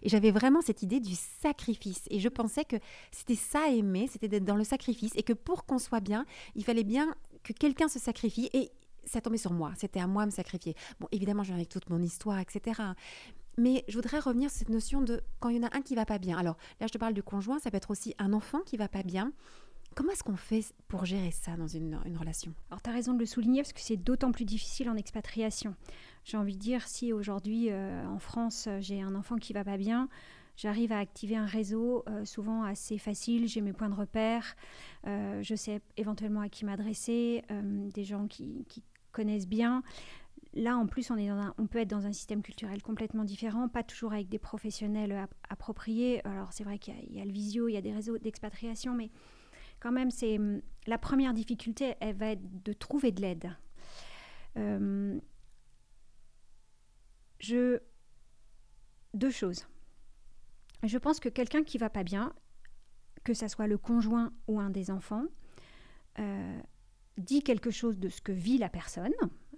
Et j'avais vraiment cette idée du sacrifice. Et je pensais que c'était ça aimer, c'était d'être dans le sacrifice. Et que pour qu'on soit bien, il fallait bien que quelqu'un se sacrifie. Et ça tombait sur moi. C'était à moi de me sacrifier. Bon, évidemment, je viens avec toute mon histoire, etc. Mais je voudrais revenir sur cette notion de quand il y en a un qui va pas bien. Alors là, je te parle du conjoint, ça peut être aussi un enfant qui va pas bien. Comment est-ce qu'on fait pour gérer ça dans une, relation? Alors, tu as raison de le souligner parce que c'est d'autant plus difficile en expatriation. J'ai envie de dire, si aujourd'hui euh, en France, j'ai un enfant qui va pas bien, j'arrive à activer un réseau euh, souvent assez facile. J'ai mes points de repère, euh, je sais éventuellement à qui m'adresser, des gens qui, connaissent bien. Là, en plus, on, est dans on peut être dans un système culturel complètement différent, pas toujours avec des professionnels appropriés. Alors, c'est vrai qu'il y, a le visio, il y a des réseaux d'expatriation, mais quand même, c'est hum, la première difficulté, elle va être de trouver de l'aide. Euh, je deux choses. Je pense que quelqu'un qui va pas bien, que ça soit le conjoint ou un des enfants, euh, dit quelque chose de ce que vit la personne,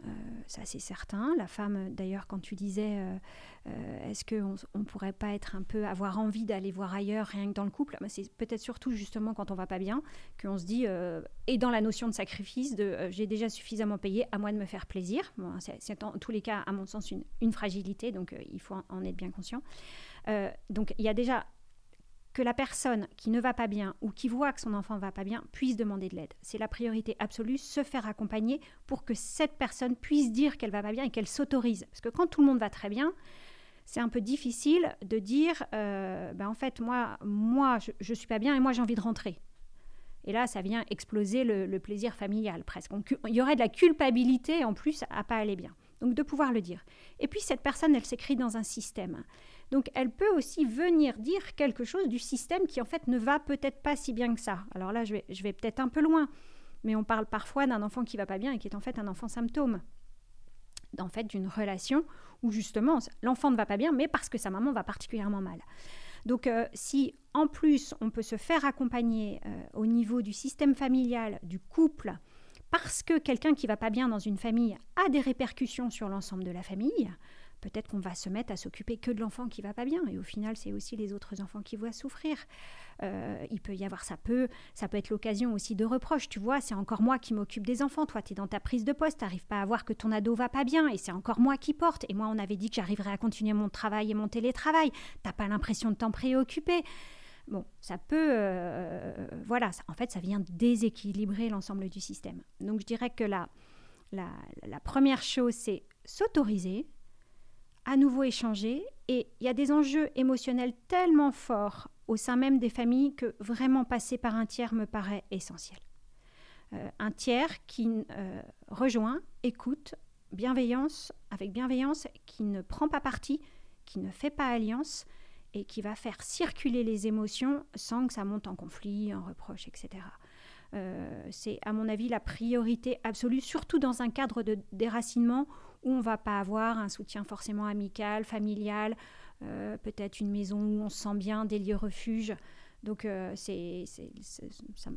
euh, ça c'est certain. La femme, d'ailleurs, quand tu disais euh, euh, est-ce qu'on ne pourrait pas être un peu avoir envie d'aller voir ailleurs rien que dans le couple, bah, c'est peut-être surtout justement quand on va pas bien qu'on se dit et dans la notion de sacrifice de j'ai déjà suffisamment payé, à moi de me faire plaisir. c'est en tous les cas, à mon sens, une, une fragilité, donc il faut en être bien conscient. donc il y a déjà que la personne qui ne va pas bien ou qui voit que son enfant ne va pas bien puisse demander de l'aide. C'est la priorité absolue, se faire accompagner pour que cette personne puisse dire qu'elle va pas bien et qu'elle s'autorise. Parce que quand tout le monde va très bien, c'est un peu difficile de dire, euh, ben en fait, moi, moi je ne suis pas bien et moi j'ai envie de rentrer. Et là, ça vient exploser le, plaisir familial presque. il y aurait de la culpabilité en plus à pas aller bien. Donc de pouvoir le dire. Et puis cette personne, elle s'écrit dans un système. Donc elle peut aussi venir dire quelque chose du système qui en fait ne va peut-être pas si bien que ça. Alors là, je vais, peut-être un peu loin, mais on parle parfois d'un enfant qui va pas bien et qui est en fait un enfant symptôme. En fait, d'une relation où justement l'enfant ne va pas bien, mais parce que sa maman va particulièrement mal. Donc euh, si en plus on peut se faire accompagner euh, au niveau du système familial, du couple, parce que quelqu'un qui va pas bien dans une famille a des répercussions sur l'ensemble de la famille, peut-être qu'on va se mettre à s'occuper que de l'enfant qui va pas bien. Et au final c'est aussi les autres enfants qui voient souffrir. Euh, il peut y avoir ça peut ça peut être l'occasion aussi de reproches. Tu vois c'est encore moi qui m'occupe des enfants. Toi tu es dans ta prise de poste. T'arrives pas à voir que ton ado va pas bien. Et c'est encore moi qui porte. Et moi on avait dit que j'arriverais à continuer mon travail et mon télétravail. T'as pas l'impression de t'en préoccuper. Bon, ça peut, euh, voilà, en fait, ça vient déséquilibrer l'ensemble du système. Donc, je dirais que la, la première chose, c'est s'autoriser, à nouveau échanger. Et il y a des enjeux émotionnels tellement forts au sein même des familles que vraiment passer par un tiers me paraît essentiel. Euh, un tiers qui euh, rejoint, écoute, bienveillance, avec bienveillance, qui ne prend pas parti, qui ne fait pas alliance et qui va faire circuler les émotions sans que ça monte en conflit, en reproche, etc. c'est à mon avis la priorité absolue, surtout dans un cadre de déracinement où on va pas avoir un soutien forcément amical, familial, peut-être une maison où on se sent bien, des lieux refuges. Donc euh, c'est, ça,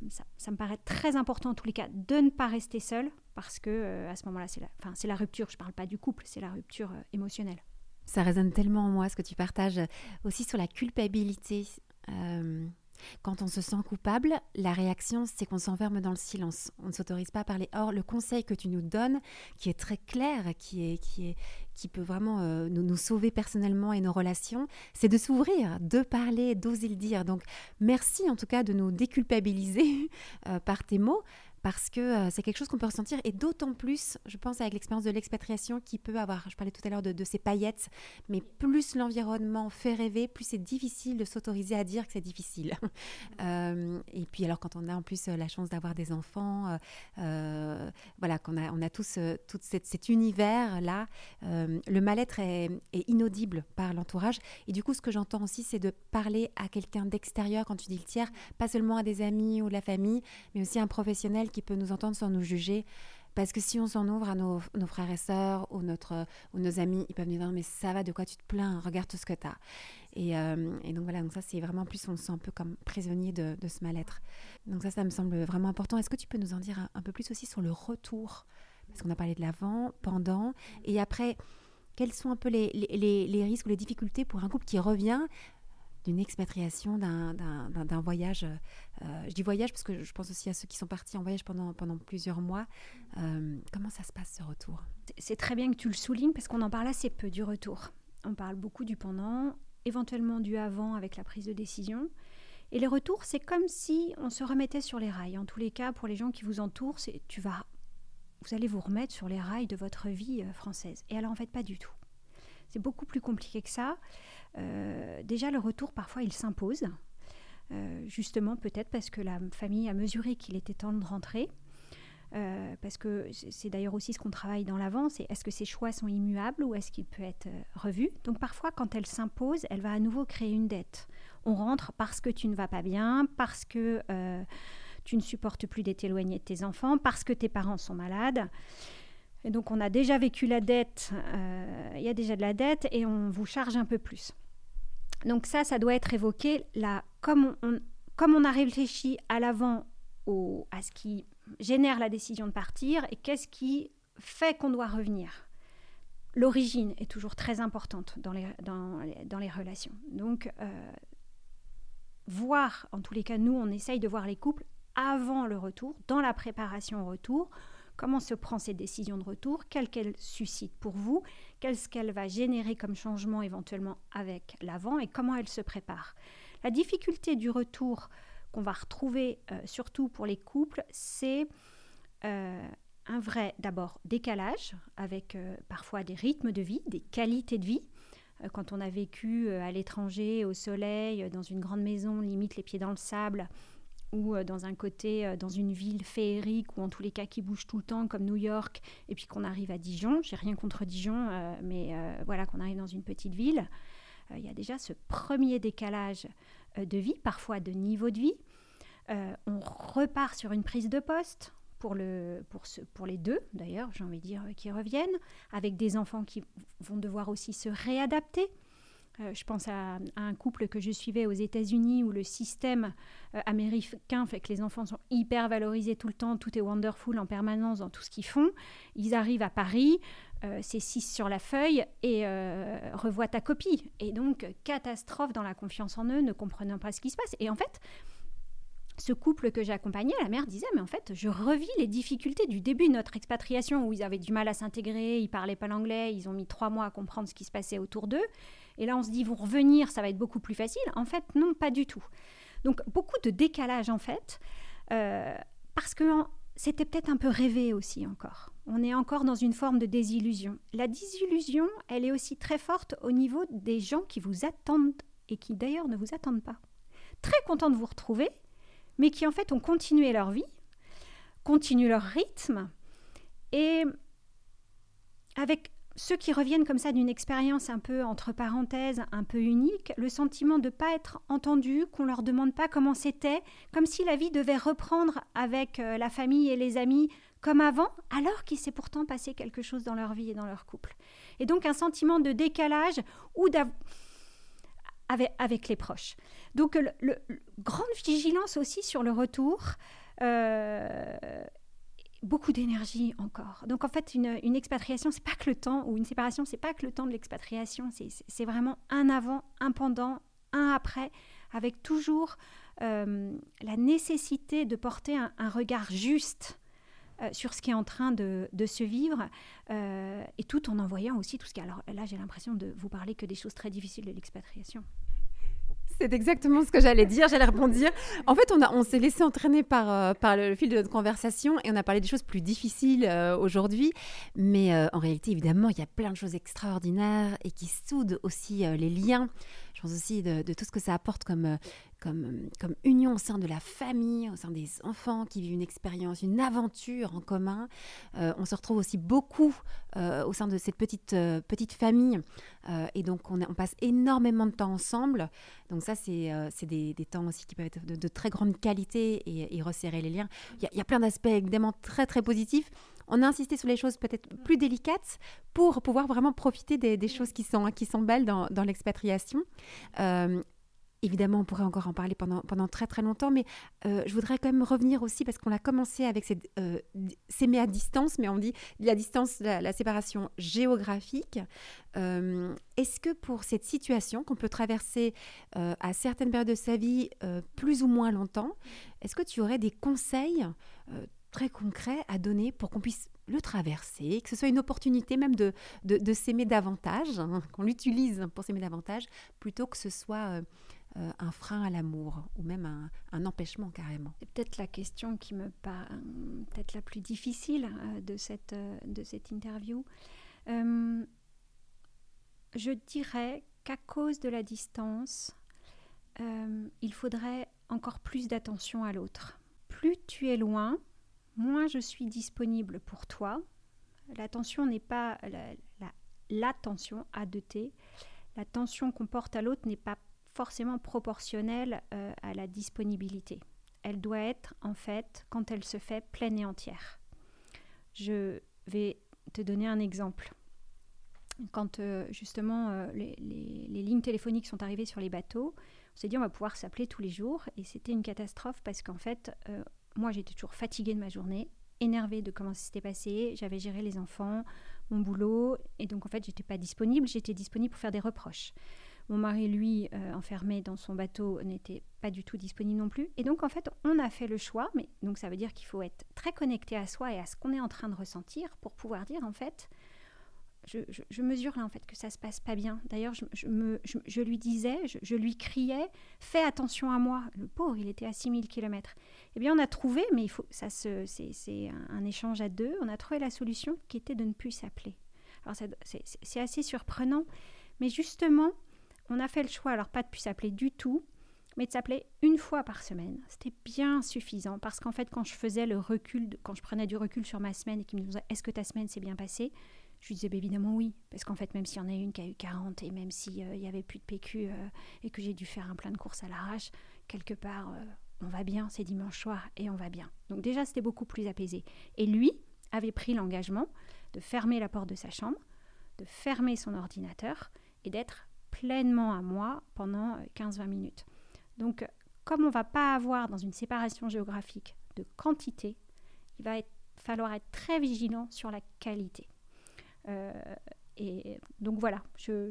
me paraît très important en tous les cas de ne pas rester seul parce que euh, à ce moment-là, c'est la, c'est la rupture. Je ne parle pas du couple, c'est la rupture euh, émotionnelle. Ça résonne tellement en moi ce que tu partages aussi sur la culpabilité. Quand on se sent coupable, la réaction, c'est qu'on s'enferme dans le silence. On ne s'autorise pas à parler. Or, le conseil que tu nous donnes, qui est très clair, qui, est, qui, est, qui peut vraiment euh, nous, nous, sauver personnellement et nos relations, c'est de s'ouvrir, de parler, d'oser le dire. Donc, merci en tout cas de nous déculpabiliser euh, par tes mots parce que euh, c'est quelque chose qu'on peut ressentir et d'autant plus, je pense, avec l'expérience de l'expatriation qui peut avoir, je parlais tout à l'heure de, ces paillettes, mais plus l'environnement fait rêver, plus c'est difficile de s'autoriser à dire que c'est difficile. Euh, et puis alors quand on a en plus euh, la chance d'avoir des enfants, voilà, qu'on a, on a tous tout cet univers-là, le mal-être est, est, inaudible par l'entourage. Et du coup, ce que j'entends aussi, c'est de parler à quelqu'un d'extérieur quand tu dis le tiers, pas seulement à des amis ou la famille, mais aussi à un professionnel qui peut nous entendre sans nous juger. Parce que si on s'en ouvre à nos, frères et sœurs ou, notre, ou nos amis, ils peuvent nous dire Mais ça va, de quoi tu te plains? Regarde tout ce que tu as. Euh, et, donc voilà, donc ça c'est vraiment plus, on se sent un peu comme prisonnier de, ce mal-être. Donc ça, ça me semble vraiment important. Est-ce que tu peux nous en dire un, peu plus aussi sur le retour? Parce qu'on a parlé de l'avant, pendant, et après, quels sont un peu les, risques ou les difficultés pour un couple qui revient? D'une expatriation, d'un voyage. Euh, je dis voyage parce que je pense aussi à ceux qui sont partis en voyage pendant, pendant plusieurs mois. Euh, comment ça se passe ce retour? C'est très bien que tu le soulignes parce qu'on en parle assez peu du retour. On parle beaucoup du pendant, éventuellement du avant avec la prise de décision. Et les retours, c'est comme si on se remettait sur les rails. En tous les cas, pour les gens qui vous entourent, tu vas, vous allez vous remettre sur les rails de votre vie euh, française. Et alors en fait, pas du tout. C'est beaucoup plus compliqué que ça. Euh, déjà, le retour, parfois, il s'impose. Euh, justement, peut-être parce que la famille a mesuré qu'il était temps de rentrer. Euh, parce que c'est d'ailleurs aussi ce qu'on travaille dans l'avant, c'est est-ce que ces choix sont immuables ou est-ce qu'il peut être revu? Donc parfois, quand elle s'impose, elle va à nouveau créer une dette. On rentre parce que tu ne vas pas bien, parce que tu ne supportes plus d'être éloigné de tes enfants, parce que tes parents sont malades. Et donc on a déjà vécu la dette, il y a déjà de la dette et on vous charge un peu plus. Donc ça, ça doit être évoqué là, comme on, comme on a réfléchi à l'avant à ce qui génère la décision de partir et qu'est-ce qui fait qu'on doit revenir. L'origine est toujours très importante dans les, dans, dans les relations. Donc, euh, voir, en tous les cas, nous, on essaye de voir les couples avant le retour, dans la préparation au retour, comment se prend cette décision de retour, quelle qu'elle suscite pour vous, qu'est-ce qu'elle va générer comme changement éventuellement avec l'avant? Et comment elle se prépare? La difficulté du retour qu'on va retrouver euh, surtout pour les couples, c'est euh, un vrai d'abord décalage avec euh, parfois des rythmes de vie, des qualités de vie. Quand on a vécu à l'étranger, au soleil, dans une grande maison, limite les pieds dans le sable, ou euh, dans un côté, euh, dans une ville féerique, ou en tous les cas qui bouge tout le temps, comme New York, et puis qu'on arrive à Dijon. J'ai rien contre Dijon, euh, mais voilà, qu'on arrive dans une petite ville. Il y a déjà ce premier décalage de vie, parfois de niveau de vie. on repart sur une prise de poste, pour, le, pour, ce, pour les deux, d'ailleurs, j'ai envie de dire, qui reviennent, avec des enfants qui vont devoir aussi se réadapter. Euh, je pense à, un couple que je suivais aux États-Unis où le système euh, américain fait que les enfants sont hyper valorisés tout le temps, tout est wonderful en permanence dans tout ce qu'ils font. Ils arrivent à Paris, euh, c'est 6 sur la feuille et revoient ta copie. Et donc, catastrophe dans la confiance en eux, ne comprenant pas ce qui se passe. Et en fait, ce couple que j'accompagnais, la mère disait, mais en fait, je revis les difficultés du début de notre expatriation où ils avaient du mal à s'intégrer, ils parlaient pas l'anglais, ils ont mis trois mois à comprendre ce qui se passait autour d'eux. Et là, on se dit, vont revenir, ça va être beaucoup plus facile. En fait, non, pas du tout. Donc, beaucoup de décalage, en fait, euh, parce que c'était peut-être un peu rêvé aussi encore. On est encore dans une forme de désillusion. La désillusion, elle est aussi très forte au niveau des gens qui vous attendent et qui d'ailleurs ne vous attendent pas. Très contents de vous retrouver, mais qui en fait ont continué leur vie, continuent leur rythme, et avec ceux qui reviennent comme ça d'une expérience un peu entre parenthèses, un peu unique, le sentiment de ne pas être entendu, qu'on leur demande pas comment c'était, comme si la vie devait reprendre avec euh, la famille et les amis comme avant, alors qu'il s'est pourtant passé quelque chose dans leur vie et dans leur couple. Et donc un sentiment de décalage ou avec, les proches. Donc grande vigilance aussi sur le retour. Euh, beaucoup d'énergie encore. Donc en fait, une, une expatriation, c'est pas que le temps, ou une séparation, c'est pas que le temps de l'expatriation, c'est vraiment un avant, un pendant, un après, avec toujours euh, la nécessité de porter un, regard juste euh, sur ce qui est en train de, se vivre, euh, et tout en envoyant aussi tout ce qui... Alors là, j'ai l'impression de vous parler que des choses très difficiles de l'expatriation. C'est exactement ce que j'allais dire, j'allais répondre. En fait, on, on s'est laissé entraîner par, euh, par le, fil de notre conversation et on a parlé des choses plus difficiles euh, aujourd'hui. Mais euh, en réalité, évidemment, il y a plein de choses extraordinaires et qui soudent aussi les liens. Je pense aussi de, tout ce que ça apporte comme, comme, comme union au sein de la famille, au sein des enfants qui vivent une expérience, une aventure en commun. Euh, on se retrouve aussi beaucoup euh, au sein de cette petite, euh, petite famille et donc on, passe énormément de temps ensemble. Donc ça, c'est des, des, temps aussi qui peuvent être de, très grande qualité et, resserrer les liens. Il y y a plein d'aspects évidemment très très positifs. On a insisté sur les choses peut-être plus délicates pour pouvoir vraiment profiter des, choses qui sont, qui sont belles dans, l'expatriation. Évidemment, on pourrait encore en parler pendant, pendant très très longtemps, mais euh, je voudrais quand même revenir aussi parce qu'on a commencé avec euh, s'aimer à distance, mais on dit la distance, la, séparation géographique. Euh, est-ce que pour cette situation qu'on peut traverser à certaines périodes de sa vie plus ou moins longtemps, est-ce que tu aurais des conseils très concrets à donner pour qu'on puisse le traverser, que ce soit une opportunité même de, de, s'aimer davantage, hein, qu'on l'utilise pour s'aimer davantage, plutôt que ce soit euh, un frein à l'amour ou même un, empêchement carrément C'est peut-être la question qui me paraît peut-être la plus difficile euh, de, cette, euh, de cette interview. je dirais qu'à cause de la distance, il faudrait encore plus d'attention à l'autre. Plus tu es loin, moins je suis disponible pour toi. L'attention n'est pas l'attention la, la, à 2T. L'attention qu'on porte à l'autre n'est pas forcément proportionnelle euh, à la disponibilité. Elle doit être, en fait, quand elle se fait pleine et entière. Je vais te donner un exemple. Quand euh, justement euh, les, les, lignes téléphoniques sont arrivées sur les bateaux, on s'est dit on va pouvoir s'appeler tous les jours et c'était une catastrophe parce qu'en fait, moi j'étais toujours fatiguée de ma journée, énervée de comment ça s'était passé, j'avais géré les enfants, mon boulot et donc en fait j'étais pas disponible, j'étais disponible pour faire des reproches. Mon mari, lui, euh, enfermé dans son bateau, n'était pas du tout disponible non plus. Et donc, en fait, on a fait le choix, mais donc ça veut dire qu'il faut être très connecté à soi et à ce qu'on est en train de ressentir pour pouvoir dire, en fait, je, mesure là, en fait, que ça se passe pas bien. D'ailleurs, je, lui disais, je, lui criais, fais attention à moi. Le pauvre, il était à 6000 km. Eh bien, on a trouvé, mais il faut, ça se, c'est, un, échange à deux, on a trouvé la solution qui était de ne plus s'appeler. Alors, c'est assez surprenant, mais justement, on a fait le choix, alors pas de plus s'appeler du tout, mais de s'appeler une fois par semaine. C'était bien suffisant parce qu'en fait, quand je faisais le recul, quand je prenais du recul sur ma semaine et qu'il me disait Est-ce que ta semaine s'est bien passée? Je lui disais bah, Évidemment oui. Parce qu'en fait, même s'il y en a une qui a eu 40 et même s'il n'y avait plus de PQ euh, et que j'ai dû faire un plein de courses à l'arrache, quelque part, euh, on va bien, c'est dimanche soir et on va bien. Donc, déjà, c'était beaucoup plus apaisé. Et lui avait pris l'engagement de fermer la porte de sa chambre, de fermer son ordinateur et d'être pleinement à moi pendant 15-20 euh, minutes. Donc, comme on ne va pas avoir dans une séparation géographique de quantité, il va falloir être très vigilant sur la qualité. Euh, et donc voilà, je,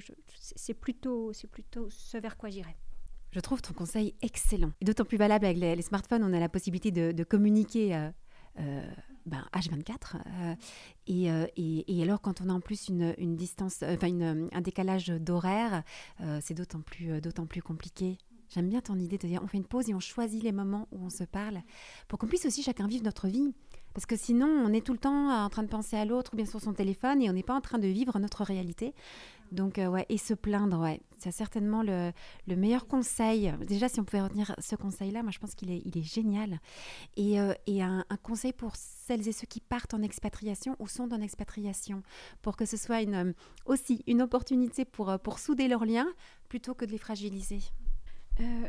c'est plutôt, ce vers quoi j'irai. Je trouve ton conseil excellent. Et d'autant plus valable avec les, smartphones, on a la possibilité de, communiquer euh, ben, H24. Euh, euh, et, alors, quand on a en plus une, distance, euh, un décalage d'horaire, c'est d'autant plus, d'autant plus compliqué. J'aime bien ton idée de dire on fait une pause et on choisit les moments où on se parle pour qu'on puisse aussi chacun vivre notre vie. Parce que sinon, on est tout le temps en train de penser à l'autre ou bien sur son téléphone et on n'est pas en train de vivre notre réalité. Donc, euh, ouais, et se plaindre, ouais, c'est certainement le, meilleur conseil. Déjà, si on pouvait retenir ce conseil-là, moi, je pense qu'il est, il est génial. Et, euh, un, conseil pour celles et ceux qui partent en expatriation ou sont en expatriation, pour que ce soit une, euh, aussi une opportunité pour, pour souder leurs liens plutôt que de les fragiliser.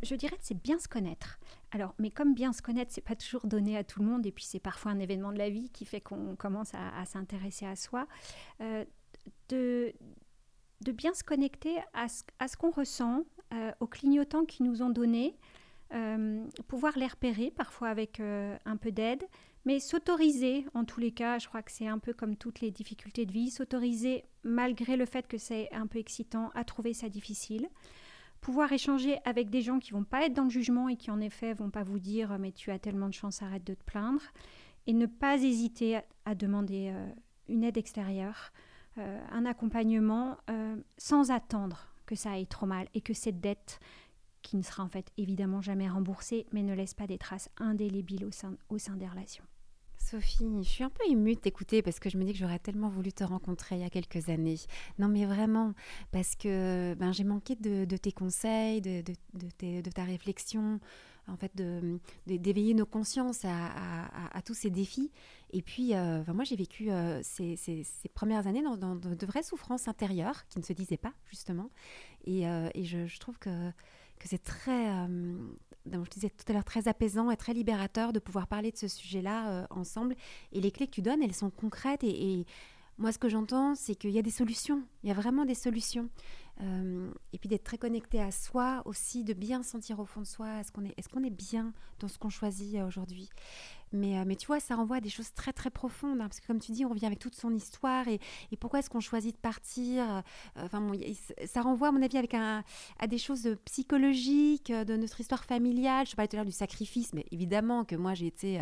je dirais que c'est bien se connaître. Alors, mais comme bien se connaître, c'est pas toujours donné à tout le monde, et puis c'est parfois un événement de la vie qui fait qu'on commence à, s'intéresser à soi. de, de bien se connecter à ce, qu'on ressent, euh, aux clignotants qu'ils nous ont donnés, euh, pouvoir les repérer, parfois avec euh, un peu d'aide, mais s'autoriser, en tous les cas, je crois que c'est un peu comme toutes les difficultés de vie, s'autoriser, malgré le fait que c'est un peu excitant, à trouver ça difficile. Pouvoir échanger avec des gens qui vont pas être dans le jugement et qui en effet vont pas vous dire mais tu as tellement de chance, arrête de te plaindre. Et ne pas hésiter à demander une aide extérieure. Euh, un accompagnement euh, sans attendre que ça aille trop mal et que cette dette, qui ne sera en fait évidemment jamais remboursée, mais ne laisse pas des traces indélébiles au sein des relations. Sophie, je suis un peu émue de t'écouter parce que je me dis que j'aurais tellement voulu te rencontrer il y a quelques années. Non, mais vraiment, parce que ben, j'ai manqué de, tes conseils, de, de, ta réflexion, en fait, d'éveiller nos consciences à, tous ces défis. Et puis, euh, moi, j'ai vécu euh, ces, premières années dans, de, vraies souffrances intérieures qui ne se disaient pas, justement. Et, euh, je, trouve que, que c'est très, je disais tout à l'heure, très apaisant et très libérateur de pouvoir parler de ce sujet-là ensemble. Et les clés que tu donnes, elles sont concrètes. Et, moi, ce que j'entends, c'est qu'il y a des solutions. Il y a vraiment des solutions. Euh, et puis d'être très connecté à soi aussi, de bien sentir au fond de soi, est-ce qu'on est, est, qu'on est bien dans ce qu'on choisit euh, aujourd'hui mais, euh, mais tu vois, ça renvoie à des choses très très profondes, hein, parce que comme tu dis, on revient avec toute son histoire, et, et pourquoi est-ce qu'on choisit de partir Enfin, ça renvoie à mon avis avec un, à des choses psychologiques, de notre histoire familiale. Je parlais tout à l'heure du sacrifice, mais évidemment que moi j'ai été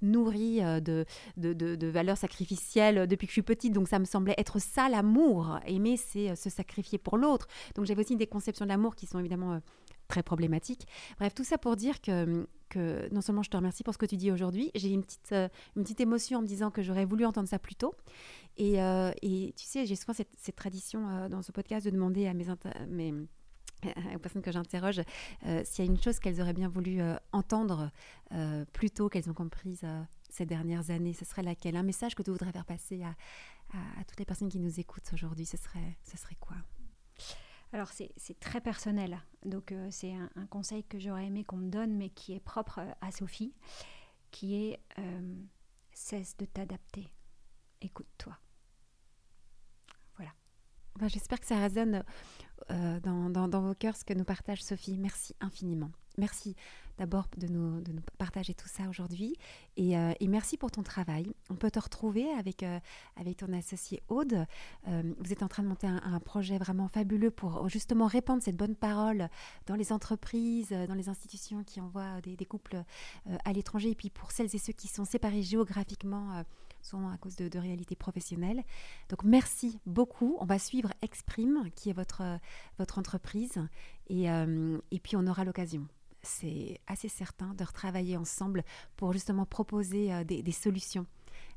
nourrie de, de, de, de, valeurs sacrificielles depuis que je suis petite, donc ça me semblait être ça l'amour. Aimer, c'est se sacrifier pour l'autre. Donc j'avais aussi des conceptions de l'amour qui sont évidemment euh, très problématiques. Bref, tout ça pour dire que, non seulement je te remercie pour ce que tu dis aujourd'hui, j'ai une petite, euh, une petite émotion en me disant que j'aurais voulu entendre ça plus tôt. Et, euh, tu sais, j'ai souvent cette, cette tradition dans ce podcast de demander à mes, mes aux personnes que j'interroge s'il y a une chose qu'elles auraient bien voulu entendre plus tôt, qu'elles ont comprise ces dernières années, ce serait laquelle? Un message que tu voudrais faire passer à, à, toutes les personnes qui nous écoutent aujourd'hui, ce serait, ce serait quoi? Alors c'est très personnel, donc euh, c'est un, conseil que j'aurais aimé qu'on me donne, mais qui est propre euh, à Sophie, qui est euh, cesse de t'adapter, écoute-toi. Voilà. Ben, j'espère que ça résonne dans, vos cœurs ce que nous partage Sophie. Merci infiniment. Merci d'abord de nous, partager tout ça aujourd'hui. Et, euh, merci pour ton travail. On peut te retrouver avec, euh, avec ton associé Aude. Euh, vous êtes en train de monter un, projet vraiment fabuleux pour justement répandre cette bonne parole dans les entreprises, dans les institutions qui envoient des, couples à l'étranger. Et puis pour celles et ceux qui sont séparés géographiquement souvent à cause de, de, réalités professionnelles. Donc merci beaucoup. On va suivre Exprime, qui est votre, votre entreprise, et, et puis on aura l'occasion c'est assez certain de retravailler ensemble pour justement proposer euh, des, solutions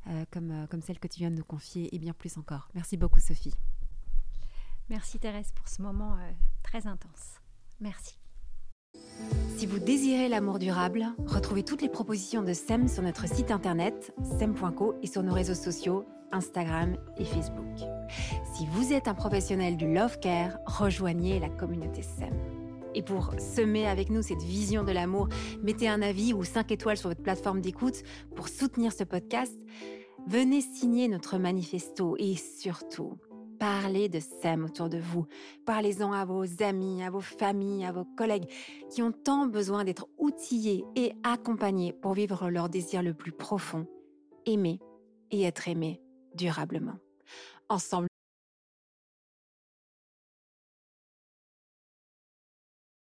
euh, comme, euh, comme celle que tu viens de nous confier et bien plus encore. Merci beaucoup Sophie. Merci Thérèse pour ce moment très intense. Merci. Si vous désirez l'amour durable, retrouvez toutes les propositions de SEM sur notre site internet sem.co et sur nos réseaux sociaux Instagram et Facebook. Si vous êtes un professionnel du love care, rejoignez la communauté SEM. Et pour semer avec nous cette vision de l'amour, mettez un avis ou 5 étoiles sur votre plateforme d'écoute pour soutenir ce podcast. Venez signer notre manifesto et surtout, parlez de SEM autour de vous. Parlez-en à vos amis, à vos familles, à vos collègues qui ont tant besoin d'être outillés et accompagnés pour vivre leur désir le plus profond, aimer et être aimé durablement. Ensemble,